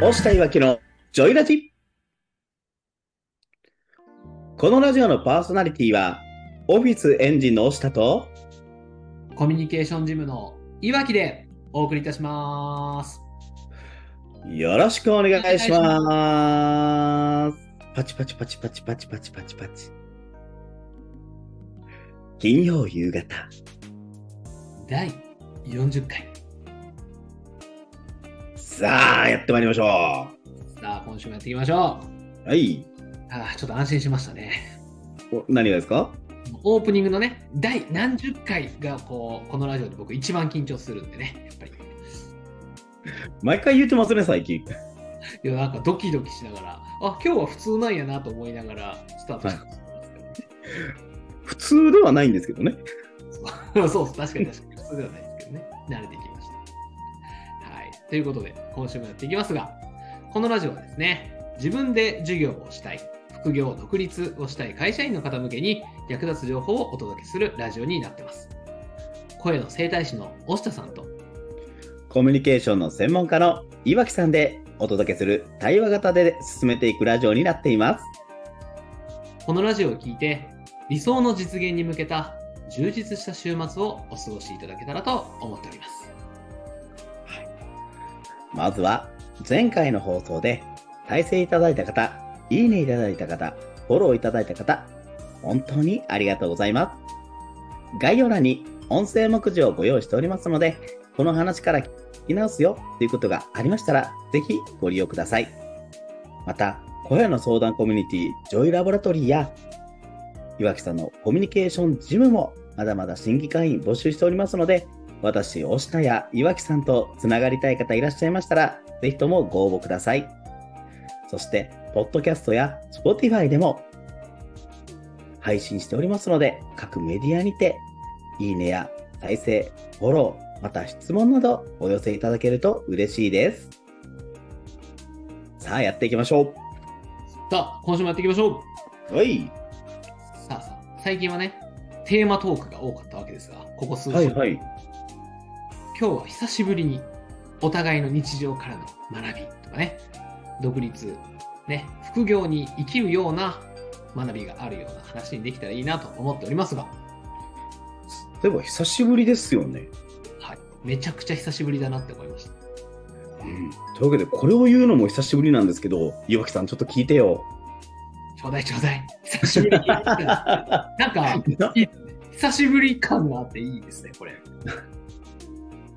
押したいわけのジョイラジこのラジオのパーソナリティは、オフィスエンジンの押したと、コミュニケーションジムのいわきでお送りいたします。よろしくお願いします。パチパチパチパチパチパチパチパチ。金曜夕方、第40回。さあ、やってまいりましょさあ、今週もやっていきましょう。はい。う。ああ、ちょっと安心しましたね。お何がですか？オープニングのね、第何十回がこうこのラジオで僕一番緊張するんでね、やっぱり。毎回言ってますね、最近。いや、なんかドキドキしながら、あ、今日は普通なんやなと思いながらスタートしてますけどね。普通ではないんですけどね。そう確かに確かに普通ではないですけどね。慣れてき。ということで、今週もやっていきますが、このラジオはですね、自分で授業をしたい、副業、独立をしたい会社員の方向けに役立つ情報をお届けするラジオになってます。声の整体師の押下さんと、コミュニケーションの専門家の岩木さんでお届けする対話型で進めていくラジオになっています。このラジオを聞いて、理想の実現に向けた充実した週末をお過ごしいただけたらと思っております。まずは、前回の放送で再生いただいた方、いいねいただいた方、フォローいただいた方、本当にありがとうございます。概要欄に音声目次をご用意しておりますので、この話から聞き直すよということがありましたら、ぜひご利用ください。また、声の相談コミュニティ、ジョイラボラトリーや、岩木さんのコミュニケーションジムもまだまだ新規会員募集しておりますので、私、押田や岩木さんとつながりたい方いらっしゃいましたら、ぜひともご応募ください。そして、ポッドキャストや Spotify でも配信しておりますので、各メディアにて、いいねや再生、フォロー、また質問などお寄せいただけると嬉しいです。さあ、やっていきましょさあ、今週もやっていきましょうう。はい。さあさあ、最近はね、テーマトークが多かったわけですが、ここ数週、はいはい。今日は久しぶりにお互いの日常からの学びとかね、独立、ね、副業に生きるような学びがあるような話にできたらいいなと思っておりますが、でも久しぶりですよね。はい、めちゃくちゃ久しぶりだなって思いました。うん。というわけで、これを言うのも久しぶりなんですけど、岩木さんちょっと聞いてよ。ちょうだいちょうだい。久しぶりに。なんか、久しぶり感があっていいですね、これ。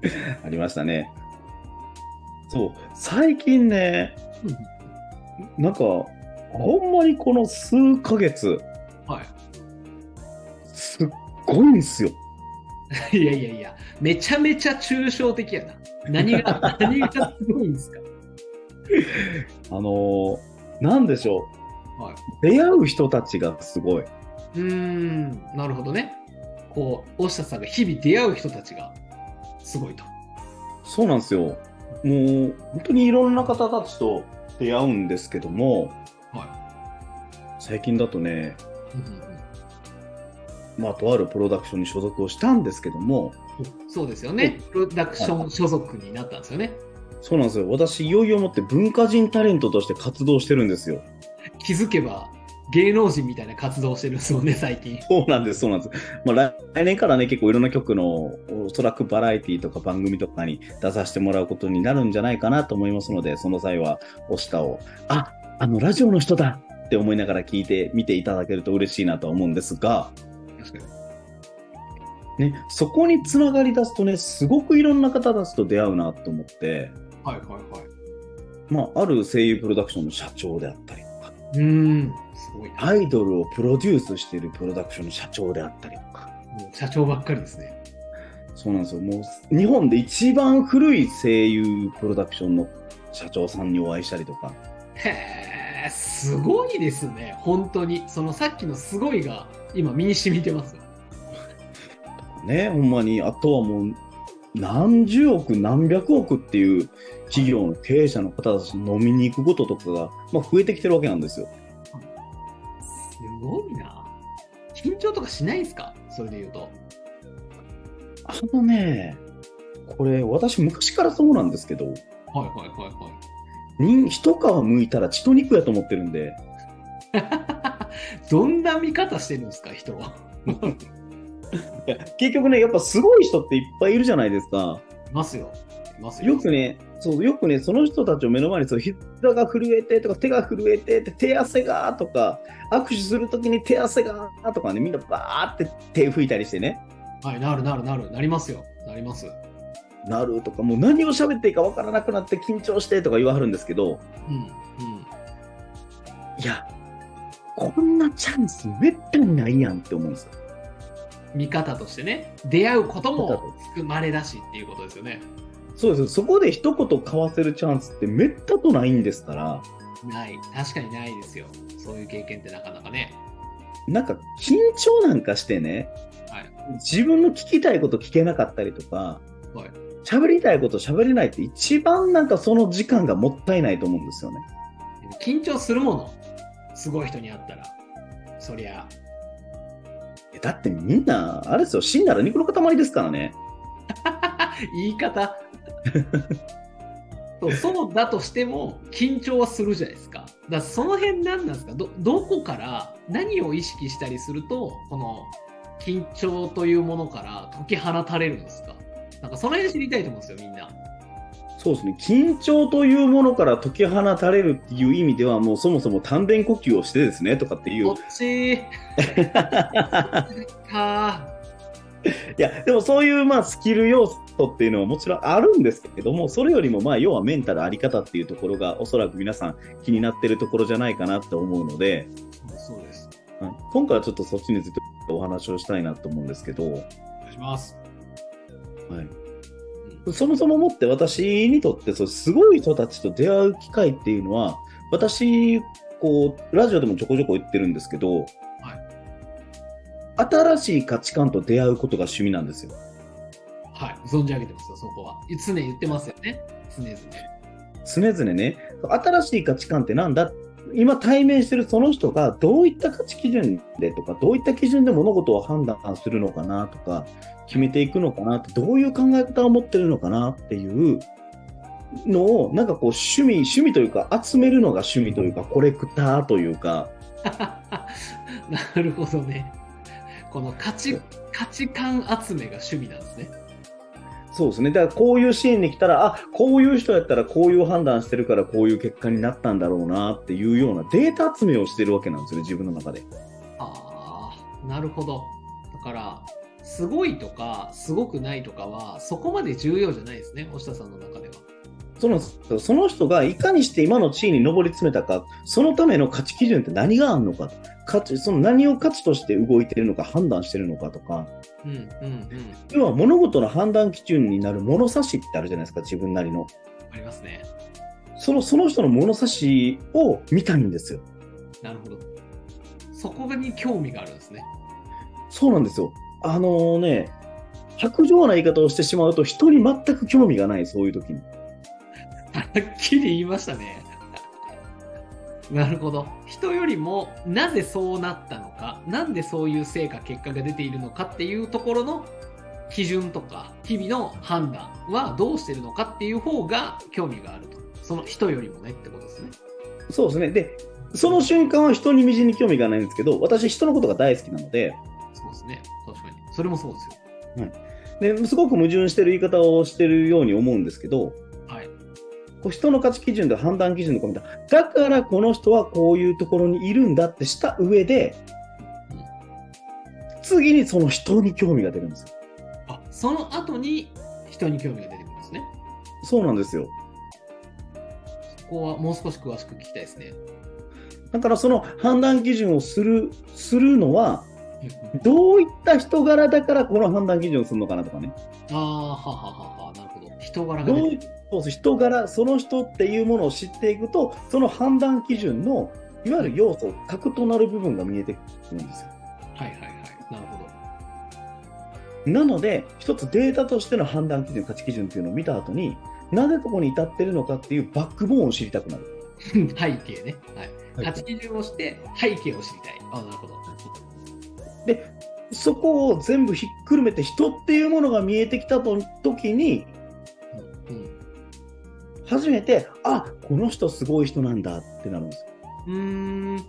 ありましたね。そう、最近ね、なんか、ほんまにこの数ヶ月、はすっごいんすよ。い。いやいやいや、めちゃめちゃ抽象的やな。何が、何がすごいんですか？あのーなんでしょう。はい出会う人たちがすごい。うーん、なるほどね。こう、大下さんが日々出会う人たちがすごいと。そうなんですよ。もう、本当にいろんな方たちと出会うんですけども、は最近だとね、まあ、とあるプロダクションに所属をしたんですけども、うんそうですよね。プロダクション所属になったんですよね。そうなんですよ。私、いよいよもって文化人タレントとして活動してるんですよ。気づけば芸能人みたいな活動をしてるんですもんね、最近。そうなんです、そうなんです。まあ、来来年からね、結構いろんな曲の、おそらくバラエティとか番組とかに出させてもらうことになるんじゃないかなと思いますので、その際は、お下を、あ、あの、ラジオの人だって思いながら聞いて、見ていただけると嬉しいなとは思うんですが。ね、そこにつながり出すとね、すごくいろんな方たちと出会うなと思って、はいはいはい。まあ、ある声優プロダクションの社長であったりとか、うーん。アイドルをプロデュースしているプロダクションの社長であったりとか、社長ばっかりですね。そうなんですよ。もう、日本で一番古い声優プロダクションの社長さんにお会いしたりとか、へえ、すごいですね。本当に。そのさっきのすごいが今身に染みてますよ。ね、ほんまに、あとはもう、何十億、何百億っていう企業の経営者の方たちと飲みに行くこととかが、まあ、増えてきてるわけなんですよ。すごいな。緊張とかしないんですか？それで言うと。あのね、これ、私昔からそうなんですけど、はいはいはいはい。人一皮むいたら血と肉やと思ってるんで、どんな見方してるんですか、人は？結局ね、やっぱすごい人っていっぱいいるじゃないですか。いますよ。いますよ。よくね、そうよくね、その人たちを目の前にそう膝が震えてとか手が震えてって手汗がとか握手するときに手汗がとかね、みんなバーって手拭いたりしてね、はい、なるなるなる。なりますよ。なります。なるとか、もう何を喋っていいかわからなくなって緊張してとか言わはるんですけど、うん。うん。いや、こんなチャンスめったにないやんって思うんですよ。見方としてね、出会うことも含まれだしっていうことですよね。そうですそこで一言交わせるチャンスってめったとないんですから、ない。確かにないですよ。そういう経験ってなかなかね。なんか緊張なんかしてね、はい。自分の聞きたいこと聞けなかったりとか、はい。喋りたいこと喋れないって一番なんかその時間がもったいないと思うんですよね。緊張するもの。すごい人に会ったら。そりゃ。えだってみんな、あれですよ、死んだら肉の塊ですからね。言い方そうそうだとしても緊張はするじゃないですか。だからその辺何なんですか？どどこから何を意識したりするとこの緊張というものから解き放たれるんですか？なんかその辺知りたいと思うんですよみんな。そうですね、緊張というものから解き放たれるっていう意味では、もうそもそも丹田呼吸をしてですねとかっていうこ。っち？か いや、でもそういうまあスキル要素っていうのはもちろんあるんですけども、それよりもまあ要はメンタルあり方っていうところがおそらく皆さん気になってるところじゃないかなって思うので、そうです。うん今回はちょっとそっちについてお話をしたいなと思うんですけど、お願いします。はい、そもそももって私にとってそうすごい人たちと出会う機会っていうのは、私、こう、ラジオでもちょこちょこ言ってるんですけど、新しい価値観と出会うことが趣味なんですよ。はい、存じ上げてますよ、そこは。常に言ってますよね。常々。常々ね、新しい価値観ってなんだ？今対面してるその人がどういった価値基準でとか、どういった基準で物事を判断するのかなとか、決めていくのかなって、どういう考え方を持ってるのかなっていうのを、なんかこう趣味、趣味というか、集めるのが趣味というか、コレクターというか、なるほどね。この価値価値観集めが趣味なんですね。そうですね。だからこういうシーンに来たら、あ、こういう人やったらこういう判断してるからこういう結果になったんだろうなっていうようなデータ集めをしてるわけなんですよね、自分の中で。ああ、なるほど。だから、すごいとか、すごくないとかは、そこまで重要じゃないですね、押田さんの中では。そのその人がいかにして今の地位に上り詰めたか、そのための価値基準って何があるのか、価値その何を価値として動いてるのか、判断してるのかとか、うんうんうん。要は物事の判断基準になる物差しってあるじゃないですか、自分なりの。ありますね。そのその人の物差しを見たいんですよ。なるほど。そこに興味があるんですね。そうなんですよ。あのね、白状な言い方をしてしまうと、人に全く興味がない、そういう時に。はっきり言いましたね。なるほど。人よりもなぜそうなったのか、なんでそういう成果、結果が出ているのかっていうところの基準とか、日々の判断はどうしてるのかっていう方が興味があると。その人よりもねってことですね。そうですね。で、その瞬間は人にみじんに興味がないんですけど、私、人のことが大好きなので、そうですね。確かに。それもそうですよ。ですごく矛盾してる言い方をしてるように思うんですけど、人の価値基準で判断基準とか見ただからこの人はこういうところにいるんだってした上で、次にその人に興味が出るんですよ。あ、その後に人に興味が出てくるんですね。そうなんですよ。そこはもう少し詳しく聞きたいですね。だからその判断基準をする、するのは、どういった人柄だからこの判断基準をするのかなとかね。ああ、ははははなるほど。人柄がどうね。いそうです人柄、その人っていうものを知っていくと、その判断基準のいわゆる要素、核となる部分が見えてくるんですよ。はいはいはい。なるほなので、一つデータとしての判断基準、価値基準っていうのを見た後に、なぜここに至ってるのかっていうバックボーンを知りたくなる。ど。背景ね。はい。価値基準をして背景を知りたい。あなるほど。で、そこを全部ひっくるめて人っていうものが見えてきたと時に、うん。初めて、あこの人すごい人なんだってなるんですよ。うーん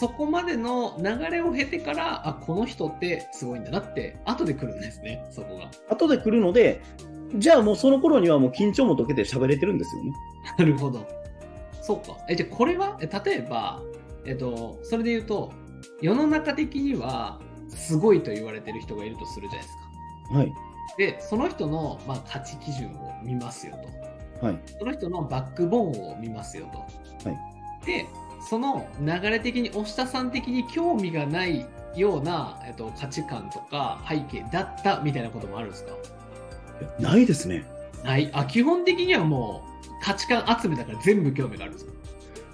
そこまでの流れを経てからあこの人ってすごいんだなって後で来るんですねそこが後で来るので、じゃあもうその頃にはもう緊張も解けて喋れてるんですよね。なるほどそうかえじゃあこれはえ例えばえっとそれで言うと世の中的にはすごいと言われてる人がいるとするじゃないですかはい。でその人の、まあ、価値基準を見ますよとはい。その人のバックボーンを見ますよと。はいで、その流れ的に、押田さん的に興味がないような、えっと、価値観とか背景だったみたいなこともあるんですか？ないですね。はい？あ、基本的にはもう価値観集めだから全部興味があるんですか？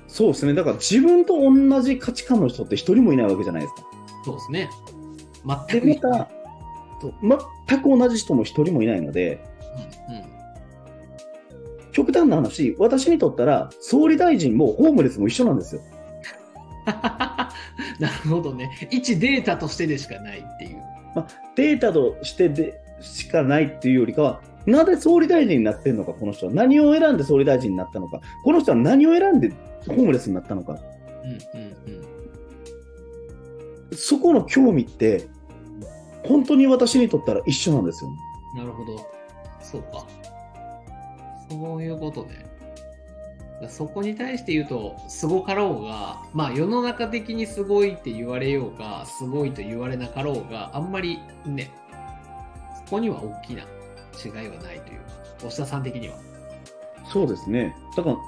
そうですね。だから自分と同じ価値観の人って一人もいないわけじゃないですか。そうですね。で、全く。全く同じ人も一人もいないので、うんうん極端な話、私にとったら、総理大臣もホームレスも一緒なんですよ。なるほどね。一データとしてでしかないっていう。データとしてでしかないっていうよりかは、なぜ総理大臣になってんのか、この人は。何を選んで総理大臣になったのか。この人は何を選んでホームレスになったのか。うんうんうん。そこの興味って、本当に私にとったら一緒なんですよね。なるほど。そうか。そういうことね。だそこに対して言うと、すごかろうが、まあ世の中的にすごいって言われようが、すごいと言われなかろうが、あんまりね、そこには大きな違いはないというか、押田さん的には。そうですね。だから、うん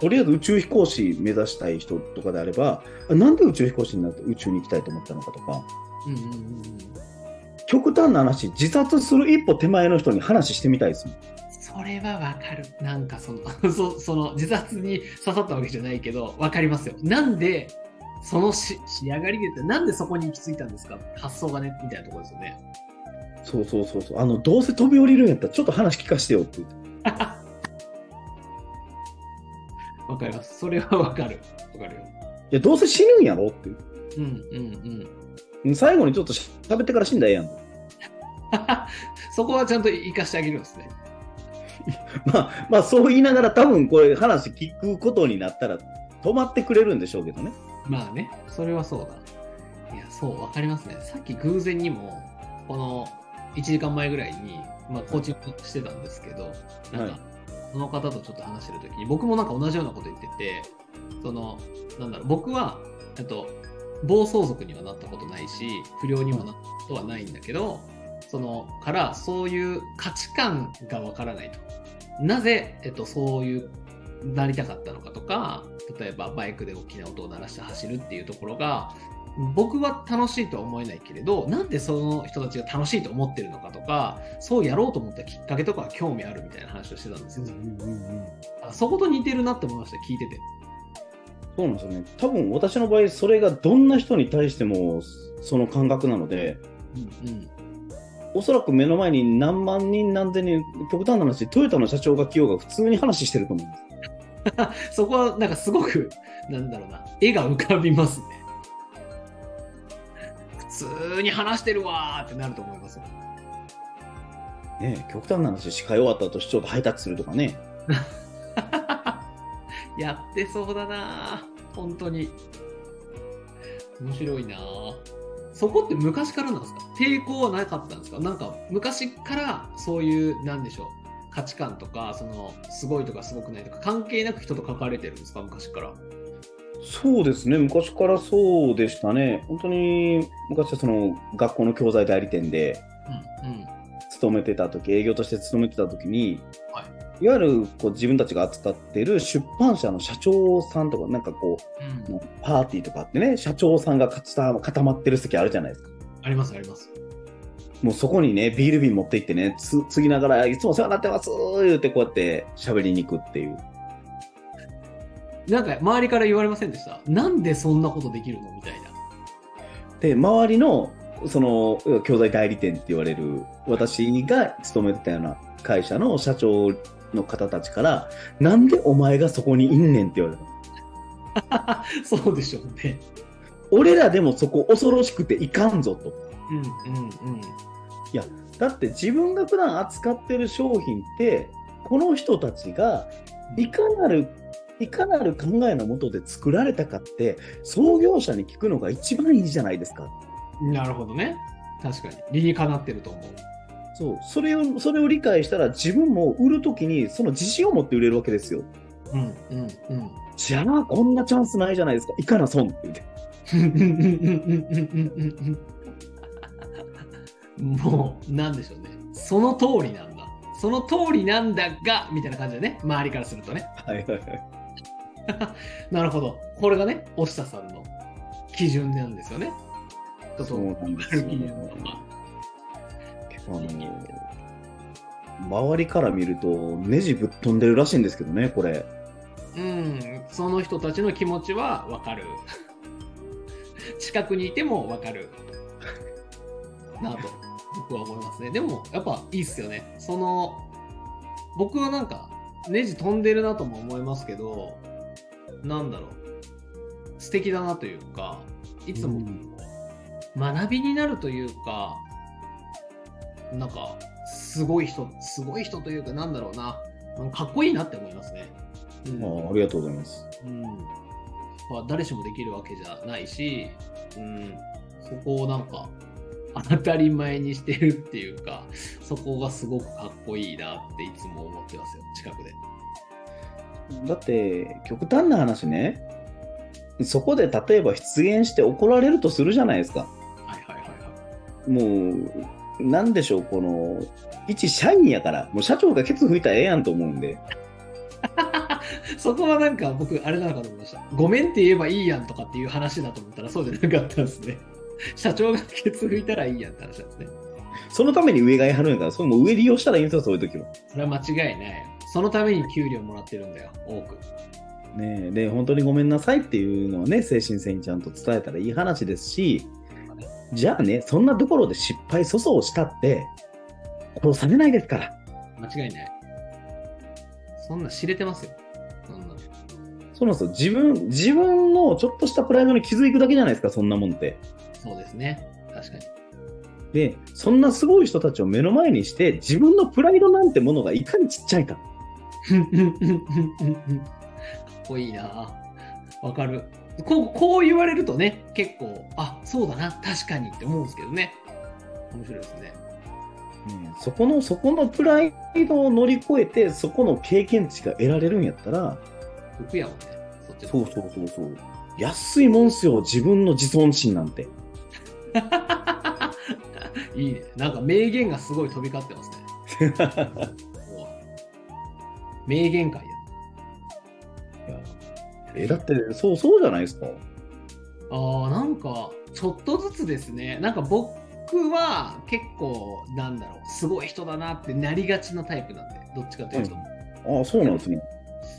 とりあえず宇宙飛行士目指したい人とかであれば、あなんで宇宙飛行士になって宇宙に行きたいと思ったのかとか、うんうんうんうん極端な話、自殺する一歩手前の人に話してみたいですもん。それはわかる。なんかその、そその自殺に刺さったわけじゃないけど、わかりますよ。なんで、そのし仕上がりで言って、なんでそこに行き着いたんですか？発想がね、みたいなところですよね。そうそうそうそう。あの、どうせ飛び降りるんやったらちょっと話聞かせてよって言って。わかります。それはわかる。わかるよ。いや、どうせ死ぬんやろって言ってうんうんうん。最後にちょっと喋ってから死んだらええやんと。そこはちゃんと生かしてあげるんですね。まあ、まあ、そう言いながら多分これ話聞くことになったら止まってくれるんでしょうけどね。まあね、それはそうだ。いや、そう、わかりますね。さっき偶然にも、この1時間前ぐらいに、まあ、コーチングしてたんですけど、なんはいか、その方とちょっと話してるときに、僕もなんか同じようなこと言ってて、その、なんだろう、僕は、えっと、暴走族にはなったことないし、不良にもなったことはないんだけど、その、から、そういう価値観がわからないと。なぜ、えっと、そういう、なりたかったのかとか、例えばバイクで大きな音を鳴らして走るっていうところが、僕は楽しいとは思えないけれど、なんでその人たちが楽しいと思ってるのかとか、そうやろうと思ったきっかけとか興味あるみたいな話をしてたんですよ。あそこと似てるなって思いました、聞いてて。そうなんですよね。多分私の場合、それがどんな人に対してもその感覚なので、うんうん。おそらく目の前に何万人何千人、極端な話、トヨタの社長が来ようが普通に話してると思うんです。そこはなんかすごく、なんだろうな、絵が浮かびますね。普通に話してるわーってなると思いますよ。ねえ極端な話、司会終わった後、市長とハイタッチするとかね。やってそうだなぁ本当に。面白いなぁそこって昔からなんですか？抵抗はなかったんですか？なんか昔からそういう、なんでしょう、価値観とか、その、すごいとかすごくないとか、関係なく人と関われてるんですか？昔から。そうですね、昔からそうでしたね。本当に昔はその学校の教材代理店でうん。うん。勤めてた時、営業として勤めてた時に、はいいわゆるこう自分たちが扱ってる出版社の社長さんとか、なんかこうんう、パーティーとかってね、社長さんが固固まってる席あるじゃないですか。あります、あります。もうそこにね、ビール瓶持って行ってね、つ継ぎながら、いつもお世話になってます言ってこうやって喋りに行くっていう。なんか周りから言われませんでした？なんでそんなことできるの？みたいな。で、周りの、その、教材代理店って言われる、私が勤めてたような会社の社長の方たちから、なんでお前がそこにいんねんって言われた。そうでしょうね。俺らでもそこ恐ろしくていかんぞと。うんうんうん。だって自分が普段扱ってる商品って、この人たちがいかなるいかなる考えのもとで作られたかって創業者に聞くのが一番いいじゃないですか。なるほどね。確かに。理にかなってると思う。そうそれをそれを理解したら自分も売るときにその自信を持って売れるわけですよ。うんうんうん。じゃあこんなチャンスないじゃないですか。いかな損って言って。もう、なんでしょうね。その通りなんだ。その通りなんだが、みたいな感じでね。周りからするとね。はいはいはい。なるほど。これがね、押下さんの基準なんですよね。そうなんですよ基準とか。あの周りから見るとネジぶっ飛んでるらしいんですけどね、これ。うん、その人たちの気持ちはわかる。近くにいてもわかる。なと、僕は思いますね。でも、やっぱいいっすよね。その、僕はなんか、ネジ飛んでるなとも思いますけど、なんだろう。素敵だなというか、いつも学びになるというか、なんか、すごい人、すごい人というか、なんだろうな。かっこいいなって思いますね。うんあありがとうございます。うん、まあ誰しもできるわけじゃないし、うん、そこをなんか当たり前にしてるっていうか、そこがすごくかっこいいなっていつも思ってますよ、近くで。だって、極端な話ね、そこで例えば出現して怒られるとするじゃないですか。はいはいはいはい。もう、なんでしょう、この、一社員やから、もう社長がケツ吹いたらええやんと思うんで。そこはなんか僕、あれなのかと思いました。ごめんって言えばいいやんとかっていう話だと思ったらそうじゃなかったんですね。社長がケツ拭いたらいいやんって話なんですね。そのために上がやるんやから、それも上利用したらいいんですよ、そういう時は。それは間違いない。そのために給料もらってるんだよ、多く。ねえ、で、本当にごめんなさいっていうのをね、精神性にちゃんと伝えたらいい話ですし、じゃあね、そんなところで失敗粗相したって、殺されないですから。間違いない。そんな知れてますよ。そんな。そうなんですよ。自分、自分のちょっとしたプライドに気づくだけじゃないですか、そんなもんって。そうですね。確かに。で、そんなすごい人たちを目の前にして、自分のプライドなんてものがいかにちっちゃいか。かっこいいなわかる。こう、こう言われるとね、結構、あ、そうだな、確かにって思うんですけどね。面白いですね。うんそこの、そこのプライドを乗り越えて、そこの経験値が得られるんやったら、得やもんね。そっちのそうそうそうそう。安いもんすよ、自分の自尊心なんて。いいね。なんか名言がすごい飛び交ってますね。名言会や。え、だって、そう、そうじゃないですか。ああ、なんか、ちょっとずつですね。なんか僕は結構、なんだろう、すごい人だなってなりがちなタイプなんで、どっちかというと。ああ、そうなんですね。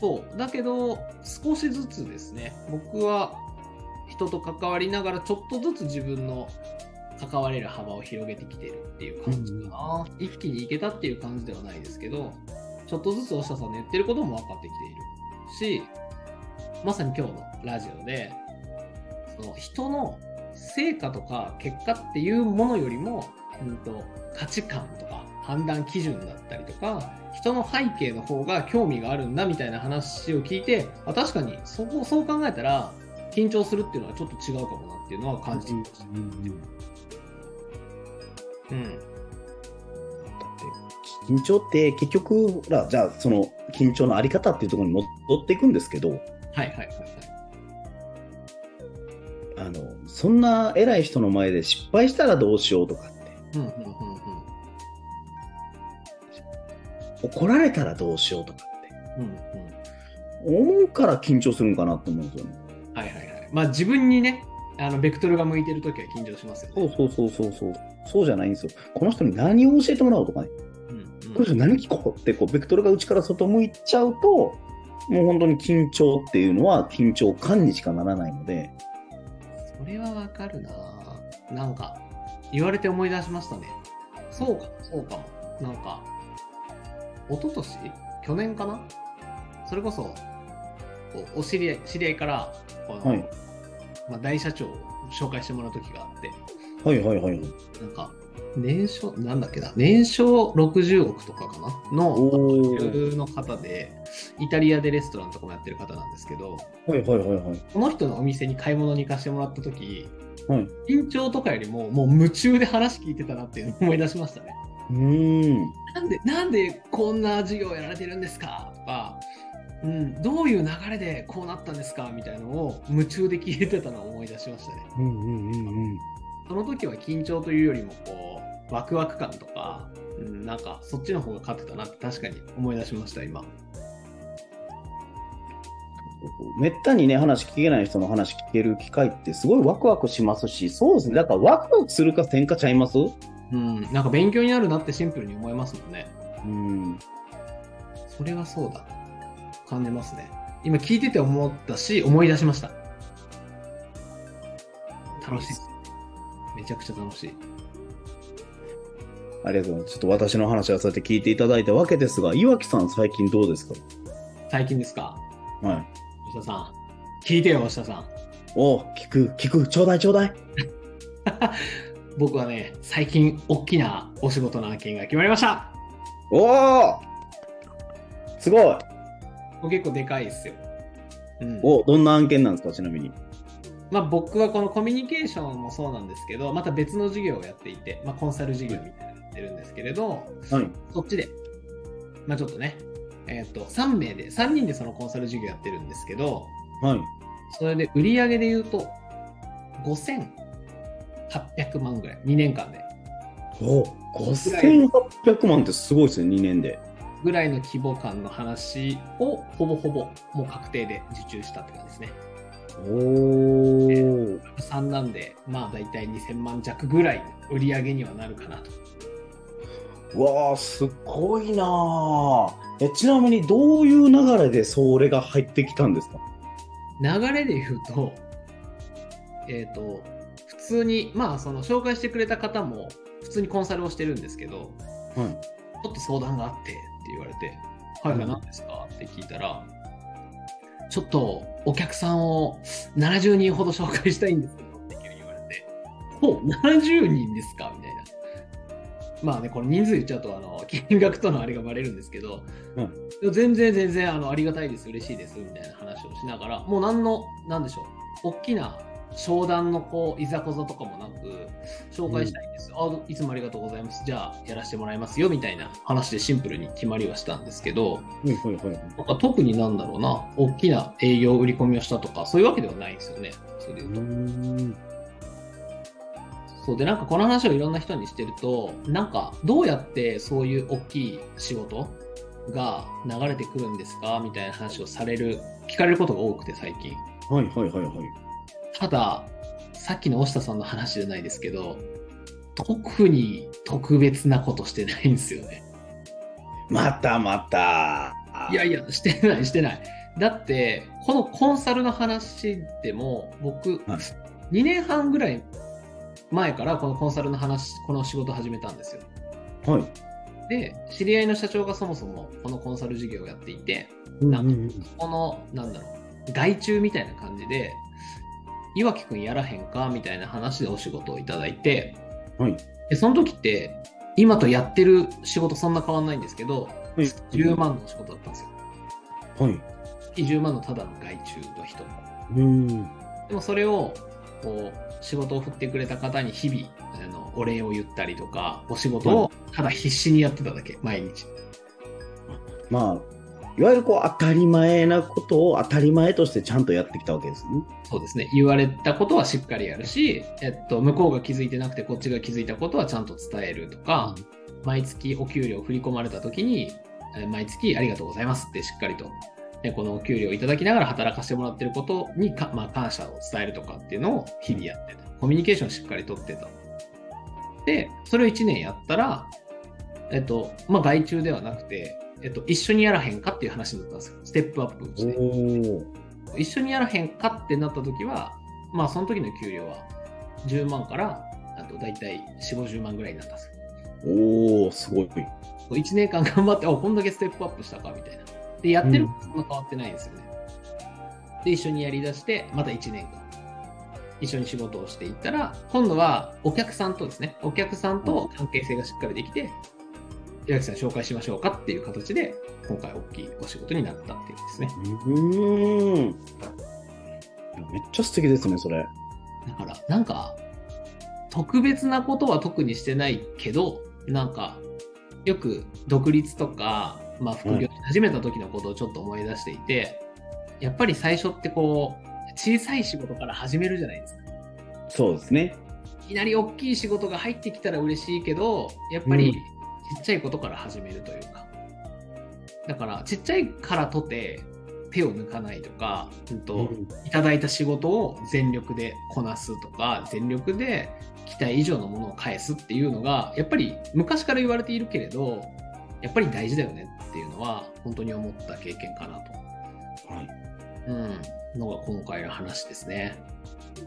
そう。だけど、少しずつですね、僕は人と関わりながら、ちょっとずつ自分の関われる幅を広げてきてるっていう感じかな。一気にいけたっていう感じではないですけど、ちょっとずつ大下さんの言ってることも分かってきているし、まさに今日のラジオで、その人の成果とか結果っていうものよりも、うん、と価値観とか判断基準だったりとか人の背景の方が興味があるんだみたいな話を聞いてあ確かにそこそう考えたら緊張するっていうのはちょっと違うかもなっていうのは感じてきました。うん、だって緊張って結局ほらじゃあその緊張のあり方っていうところに戻っていくんですけどはいはいはいはい。あのそんな偉い人の前で失敗したらどうしようとかってうんうんうんうん。怒られたらどうしようとかうんうんって思うから緊張するんかなと思うんですよね。はいはいはい。まあ自分にね、あのベクトルが向いてるときは緊張しますよね。そうそうそうそうそうそうじゃないんですよ。この人に何を教えてもらおうとかね。うんうんこの人に何聞こうってこうベクトルが内から外向いちゃうともう本当に緊張っていうのは緊張感にしかならないので。それはわかるななんか、言われて思い出しましたね。そうかも、そうかも。なんか、一昨年？去年かな？それこそ、お知り合い、知り合いから、この、はいまあ、大社長を紹介してもらう時があって、はいはいはいはい。なんか、年商、なんだっけな、年商60億とかかな？のの方で、イタリアでレストランとかもやってる方なんですけど、はいはいはいはい。この人のお店に買い物に行かせてもらった時はい。緊張とかよりももう夢中で話聞いてたなっていうのを思い出しましたね。うーん。なんで、なんでこんな授業やられてるんですか？とか、うん、どういう流れでこうなったんですか？みたいなのを夢中で聞いてたのを思い出しましたね。うんうんうんうん。その時は緊張というよりもこうワクワク感とか、うん、なんかそっちの方が勝ってたなって確かに思い出しました今。めったにね、話聞けない人の話聞ける機会ってすごいワクワクしますし、そうですね。だからワクワクするかせんかちゃいます？うん、なんか勉強になるなってシンプルに思いますもんね。うん。それはそうだ。感じますね。今聞いてて思ったし、思い出しました。楽しい。めちゃくちゃ楽しい。ありがとうございます。ちょっと私の話はそうやって聞いていただいたわけですが、岩木さん最近どうですか？最近ですか？はい。吉田さん。聞いてよ、吉田さん。お聞く、聞く、ちょうだいちょうだい。僕はね、最近大きなお仕事の案件が決まりました。おおすごいもう結構でかいですよ。うん、おどんな案件なんですかちなみに？まあ、僕はこのコミュニケーションもそうなんですけど、また別の授業をやっていて、まあ、コンサル授業みたいなのやってるんですけれど、はい。そっちで、まあ、ちょっとね、えっ、と、3名で、3人でそのコンサル授業やってるんですけど、はい。それで売り上げで言うと、5800万ぐらい、2年間で。お5800万ってすごいですね、2年で。ぐらいの規模感の話をほぼほぼもう確定で受注したって感じですね。おお。3なんで、まあ大体2000万弱ぐらいの売り上げにはなるかなと。わあ、すごいなあえ。ちなみにどういう流れでそれが入ってきたんですか？流れで言うと、えっ、と、普通に、まあその紹介してくれた方も普通にコンサルをしてるんですけど、はい。ちょっと相談があってって言われて、はい何ですか？って聞いたら、ちょっとお客さんを70人ほど紹介したいんですけどって急に言われて、ほう、70人ですか？みたいな。まあね、これ人数言っちゃうと、あの、金額とのあれがバレるんですけど、うん。全然全然あのありがたいです、嬉しいです、みたいな話をしながら、もう何の、なんでしょう、大きな商談のこういざこざとかもなく、紹介したいんです、あ、いつもありがとうございます、じゃあやらせてもらいますよ、みたいな話でシンプルに決まりはしたんですけど、はいはいはい。なんか特になんだろうな、大きな営業売り込みをしたとか、そういうわけではないんですよね、それでう言うと。そうで、なんかこの話をいろんな人にしてると、なんかどうやってそういう大きい仕事が流れてくるんですかみたいな話をされる、聞かれることが多くて最近。はいはいはいはい。ただ、さっきの押下さんの話じゃないですけど、特に特別なことしてないんですよね。またまた。いやいや、してない、してない。だって、このコンサルの話でも、僕、はい2年半ぐらい前からこのコンサルの話、この仕事を始めたんですよ。はい。で、知り合いの社長がそもそもこのコンサル事業をやっていて、うんなんこの、なんだろう、外注みたいな感じで、岩城くんやらへんかみたいな話でお仕事をいただいて、はい。でその時って、今とやってる仕事そんな変わんないんですけど、はい10万のお仕事だったんですよ。はい。月10万のただの外注の人。うん。でもそれを、こう、仕事を振ってくれた方に日々、あの、お礼を言ったりとか、お仕事をただ必死にやってただけ、毎日。まあ、いわゆるこう当たり前なことを当たり前としてちゃんとやってきたわけですね。そうですね。言われたことはしっかりやるし、えっと、向こうが気づいてなくて、こっちが気づいたことはちゃんと伝えるとか、毎月お給料振り込まれた時に、毎月ありがとうございますってしっかりと、ね、このお給料をいただきながら働かせてもらってることにか、まあ、感謝を伝えるとかっていうのを日々やってた。コミュニケーションしっかりとってた。で、それを1年やったら、えっと、まあ、外注ではなくて、えっと、一緒にやらへんかっていう話になったんですよ。ステップアップして。お一緒にやらへんかってなった時は、まあその時の給料は10万からあと大体4、50万ぐらいになったんですよ。おおすごい。1年間頑張って、おこんだけステップアップしたかみたいな。で、やってることそんな変わってないんですよね。で、一緒にやりだして、また1年間。一緒に仕事をしていったら、今度はお客さんとですね、お客さんと関係性がしっかりできて、岩木さん紹介しましょうかっていう形で、今回大きいお仕事になったっていうですね。うーん。めっちゃ素敵ですね、それ。だから、なんか、特別なことは特にしてないけど、なんか、よく独立とか、まあ、副業し始めた時のことをちょっと思い出していて、やっぱり最初ってこう、小さい仕事から始めるじゃないですか。そうですね。いきなり大きい仕事が入ってきたら嬉しいけど、やっぱりちっちゃいことから始めるというか。だから、ちっちゃいからとて手を抜かないとか、うんといただいた仕事を全力でこなすとか、全力で期待以上のものを返すっていうのが、やっぱり昔から言われているけれど、やっぱり大事だよねっていうのは、本当に思った経験かなと。はい。うん、のが今回の話ですね。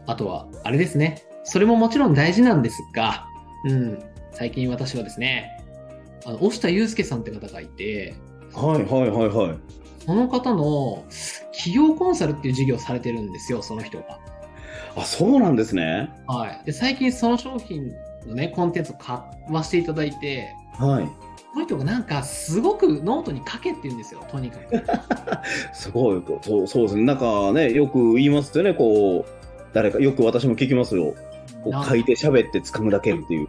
あとは、あれですね。それももちろん大事なんですが、うん、最近私はですね、あの、押田祐介さんって方がいて、はいはいはいはい。その方の企業コンサルっていう事業をされてるんですよ、その人が。あ、そうなんですね。はい。で、最近その商品のね、コンテンツを買わせていただいて、はい。この人がなんかすごくノートに書けって言うんですよ、とにかく。すごい。そうそうですね。なんかね、よく言いますよね、こう、誰か、よく私も聞きますよ。こう書いて喋って掴むだけっていう。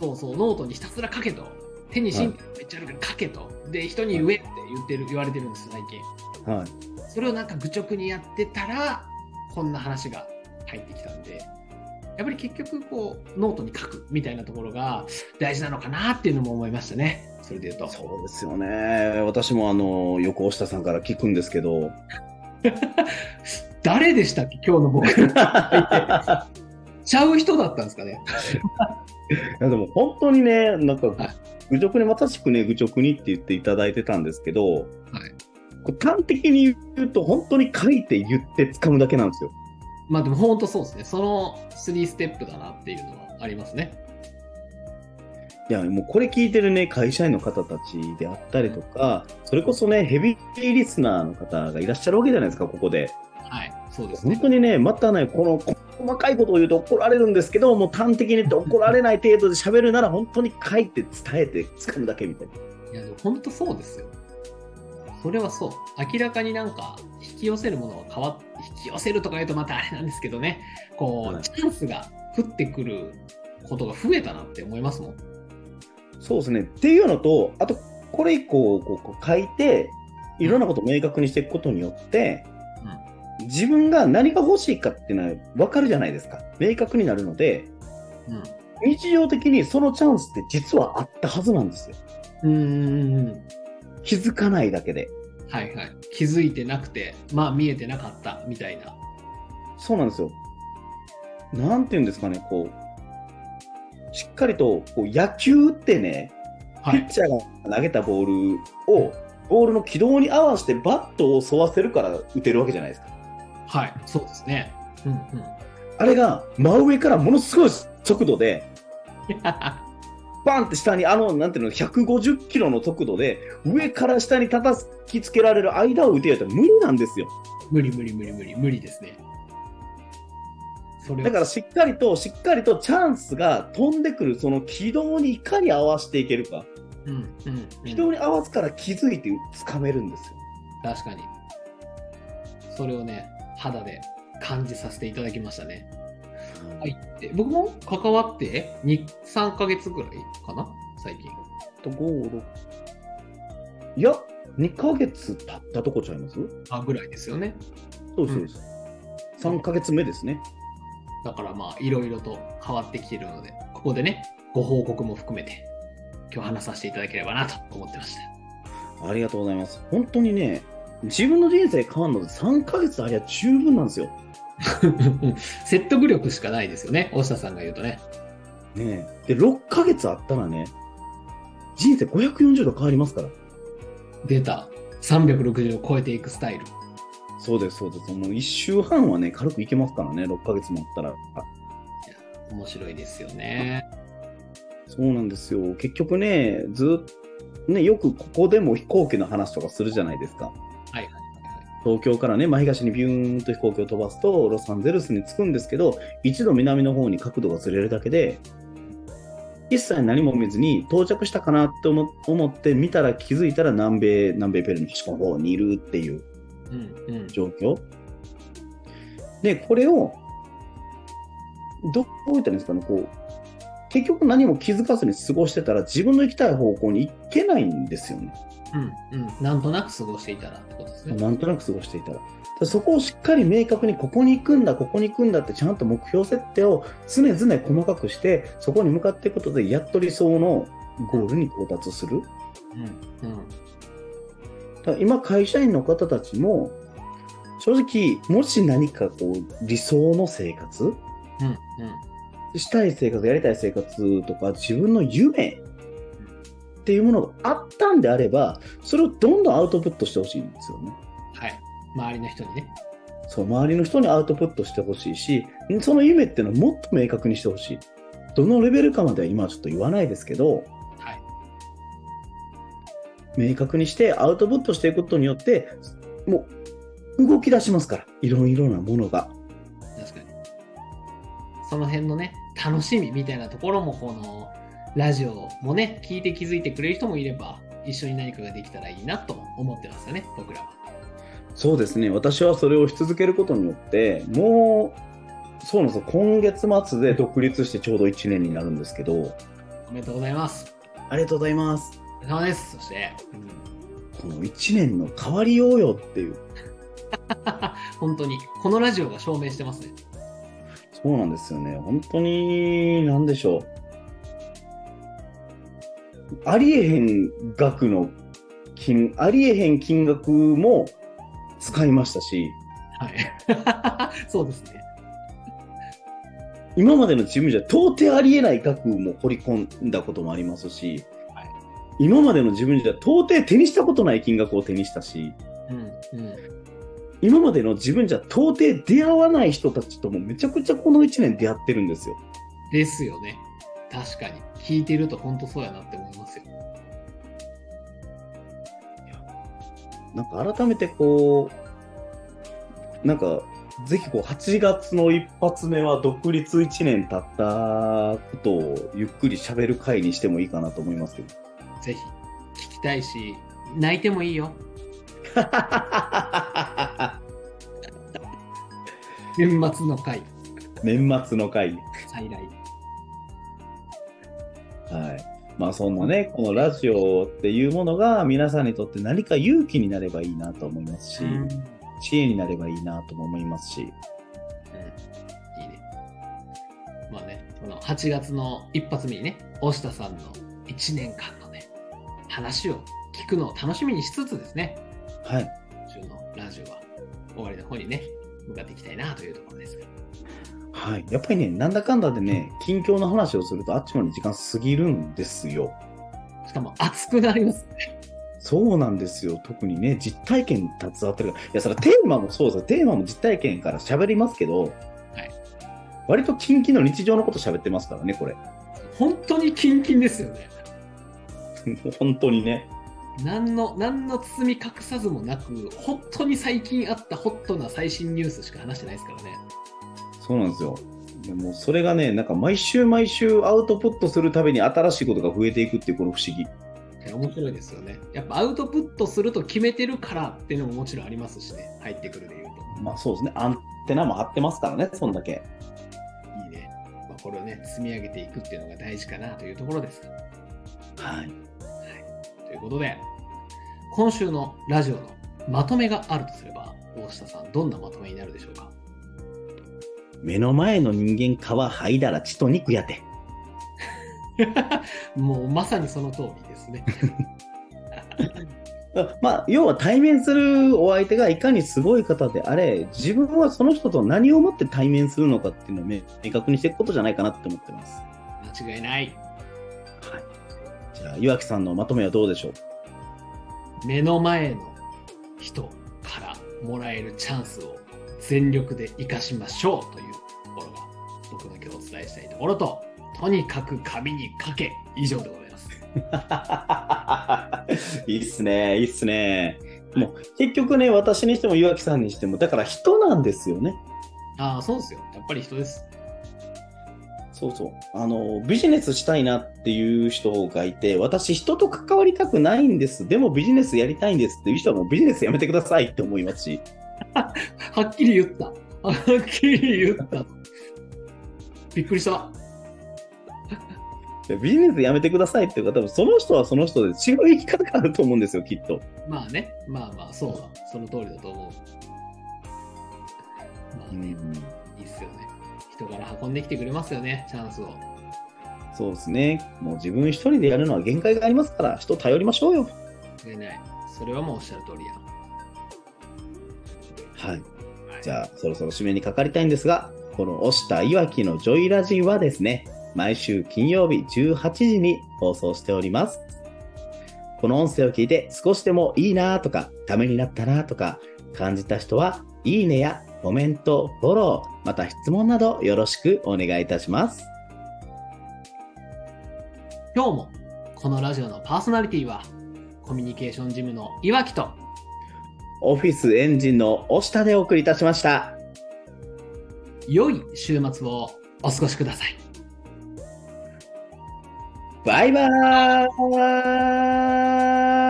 そうそう、ノートにひたすら書けと。手に神経めっちゃあるから書けと。で、人に言えって言ってる、言われてるんです、最近。はい。それをなんか愚直にやってたら、こんな話が入ってきたんで、やっぱり結局、こう、ノートに書くみたいなところが大事なのかなっていうのも思いましたね。それで言うと。そうですよね。私もあの、よく押下さんから聞くんですけど。誰でしたっけ今日の僕。ちゃう人だったんですかね。いやでも本当にね、なんかはい、愚直にまさしくね、愚直にって言っていただいてたんですけど、はい。端的に言うと、本当に書いて言って掴むだけなんですよ。まあでも本当そうですね。その3ステップだなっていうのはありますね。いや、もうこれ聞いてるね、会社員の方たちであったりとか、それこそね、ヘビーリスナーの方がいらっしゃるわけじゃないですか、ここで。はい。そうですね。本当にね、またね、この細かいことを言うと怒られるんですけど、もう端的に言って怒られない程度で喋るなら、本当に書いて伝えて掴むだけみたいな。いや、でも本当そうですよ。それはそう。明らかになんか、引き寄せるものは変わっ、引き寄せるとか言うとまたあれなんですけどね、こう、はいチャンスが降ってくることが増えたなって思いますもん。そうですね。っていうのと、あと、これ以降こうこう書いて、いろんなことを明確にしていくことによって、自分が何が欲しいかっていうのは分かるじゃないですか。明確になるので、うん。日常的にそのチャンスって実はあったはずなんですよ。うん。うん。気づかないだけで。はいはい。気づいてなくて、まあ見えてなかったみたいな。そうなんですよ。なんていうんですかね、こう、しっかりとこう野球ってね、はいピッ。チャーが投げたボールを、ボールの軌道に合わせてバットを沿わせるから打てるわけじゃないですか。はい。そうですね。うんうん。あれが真上からものすごい速度で、バンって下に、あの、なんていうの、150キロの速度で、上から下に叩きつけられる間を打てよって無理なんですよ。無理無理無理無理無理ですね。それはだからしっかりと、しっかりとチャンスが飛んでくる、その軌道にいかに合わせていけるか。うんうんうん軌道に合わすから気づいて掴めるんですよ。確かに。それをね、肌で感じさせていただきましたね。はい。で僕も関わって2、3ヶ月ぐらいかな？最近。と5、6。いや、2ヶ月経ったとこちゃいます？あ、ぐらいですよね。そうです、そうです。3ヶ月目ですね。だからまあ、いろいろと変わってきているので、ここでね、ご報告も含めて、今日話させていただければなと思ってました。ありがとうございます。本当にね、自分の人生変わるので3ヶ月ありゃ十分なんですよ。説得力しかないですよね、大下さんが言うとね。ねえ。で、6ヶ月あったらね、人生540度変わりますから。出た。360を超えていくスタイル。そうです、そうです。もう1週半はね、軽くいけますからね、6ヶ月もあったら。面白いですよね。そうなんですよ。結局ね、ずっと、ね、よくここでも飛行機の話とかするじゃないですか。東京からね、真東にビューンと飛行機を飛ばすと、ロサンゼルスに着くんですけど、一度南の方に角度がずれるだけで、一切何も見ずに到着したかなって思思って見たら気づいたら南米、南米ペルーの端の方にいるっていううんうん状況。で、これを、どう言ったらいいんですかね、こう、結局何も気づかずに過ごしてたら自分の行きたい方向に行けないんですよね。うんうんなんとなく過ごしていたらってことですね。なんとなく過ごしていたら。でそこをしっかり明確にここに行くんだ、ここに行くんだってちゃんと目標設定を常々細かくして、そこに向かっていくことで、やっと理想のゴールに到達する。うんうんだ今、会社員の方たちも、正直、もし何かこう理想の生活、うんうんしたい生活、やりたい生活とか、自分の夢っていうものがあったんであれば、それをどんどんアウトプットしてほしいんですよね。はい。周りの人にね。そう、周りの人にアウトプットしてほしいし、その夢っていうのをもっと明確にしてほしい。どのレベルかまでは今はちょっと言わないですけど、はい。明確にしてアウトプットしていくことによって、もう動き出しますから、いろいろなものが。確かに。その辺のね、楽しみみたいなところも、このラジオもね、聞いて気づいてくれる人もいれば、一緒に何かができたらいいなと思ってますよね、僕らは。そうですね、私はそれをし続けることによって、もう、そうなんですよ、今月末で独立してちょうど1年になるんですけど、おめでとうございます。ありがとうございます。お疲れ様です。そして、この1年の変わりようよっていう。本当に、このラジオが証明してますね。そうなんですよね。本当に、なんでしょう。ありえへん額の金、ありえへん金額も使いましたし、はい。そうですね。今までの自分じゃ到底ありえない額も掘り込んだこともありますし、はい今までの自分じゃ到底手にしたことない金額を手にしたし、うんうん。今までの自分じゃ到底出会わない人たちともめちゃくちゃこの1年出会ってるんですよ。ですよね。確かに。聞いてると本当そうやなって思いますよ。なんか改めてこう、なんか、ぜひこう、8月の一発目は独立1年経ったことをゆっくり喋る回にしてもいいかなと思いますけど。ぜひ、聞きたいし、泣いてもいいよ。年末の回、年末の回。再来。はい。まあそんなね、このラジオっていうものが皆さんにとって何か勇気になればいいなと思いますし、うん知恵になればいいなとも思いますし、いいね。まあね、この8月の一発目にね、大下さんの1年間のね、話を聞くのを楽しみにしつつですね、はい。今週のラジオは終わりの方にね、向かっていきたいなというところですが。はい。やっぱりね、なんだかんだでね、近況の話をするとあっちまで時間過ぎるんですよ。しかも熱くなりますね。そうなんですよ。特にね、実体験携わってるから。いや、それテーマもそうですよ。テーマも実体験から喋りますけど、はい割と近畿の日常のこと喋ってますからね、これ。本当にキンキンですよね。本当にね。何の、何の包み隠さずもなく、本当に最近あったホットな最新ニュースしか話してないですからね。そうなんですよ。でもそれがね、なんか毎週毎週アウトプットするたびに新しいことが増えていくっていうこの不思議。面白いですよね。やっぱアウトプットすると決めてるからっていうのももちろんありますしね。入ってくるで言うと。まあそうですね。アンテナも張ってますからね、そんだけ。いいね。まあ、これをね、積み上げていくっていうのが大事かなというところです。はい。ということで、今週のラジオのまとめがあるとすれば、大下さん、どんなまとめになるでしょうか？目の前の人間皮剥いだら血と肉やて。もうまさにその通りですね。まあ、要は対面するお相手がいかにすごい方であれ、自分はその人と何をもって対面するのかっていうのを明明確にしていくことじゃないかなって思ってます。間違いない。じゃあ、岩木さんのまとめはどうでしょう？目の前の人からもらえるチャンスを全力で生かしましょうというところが僕の今日お伝えしたいところと、とにかく紙に書け以上でございます。いいっすね、いいっすね。もう結局ね、私にしても岩木さんにしても、だから人なんですよね。ああ、そうですよ。やっぱり人です。そうそう。あの、ビジネスしたいなっていう人がいて、私人と関わりたくないんです。でもビジネスやりたいんですっていう人はもうビジネスやめてくださいって思いますし。はっきり言った。はっきり言った。びっくりした。ビジネスやめてくださいっていうか、多分その人はその人で違う生き方があると思うんですよ、きっと。まあね、まあまあ、そうだ。その通りだと思う。まあね、いいっすよね。人から運んできてくれますよね、チャンスを。そうですね。もう自分一人でやるのは限界がありますから、人頼りましょうよ。間違いない。それはもうおっしゃる通りや。はい。はいじゃあ、そろそろ締めにかかりたいんですが、この押したいわきのジョイラジはですね、毎週金曜日18時に放送しております。この音声を聞いて少しでもいいなとか、ためになったなとか感じた人は、いいねやコメント、フォロー、また質問などよろしくお願いいたします。今日もこのラジオのパーソナリティはコミュニケーションジムの岩木とオフィスエンジンの押したでお送りいたしました。良い週末をお過ごしください。バイバーイ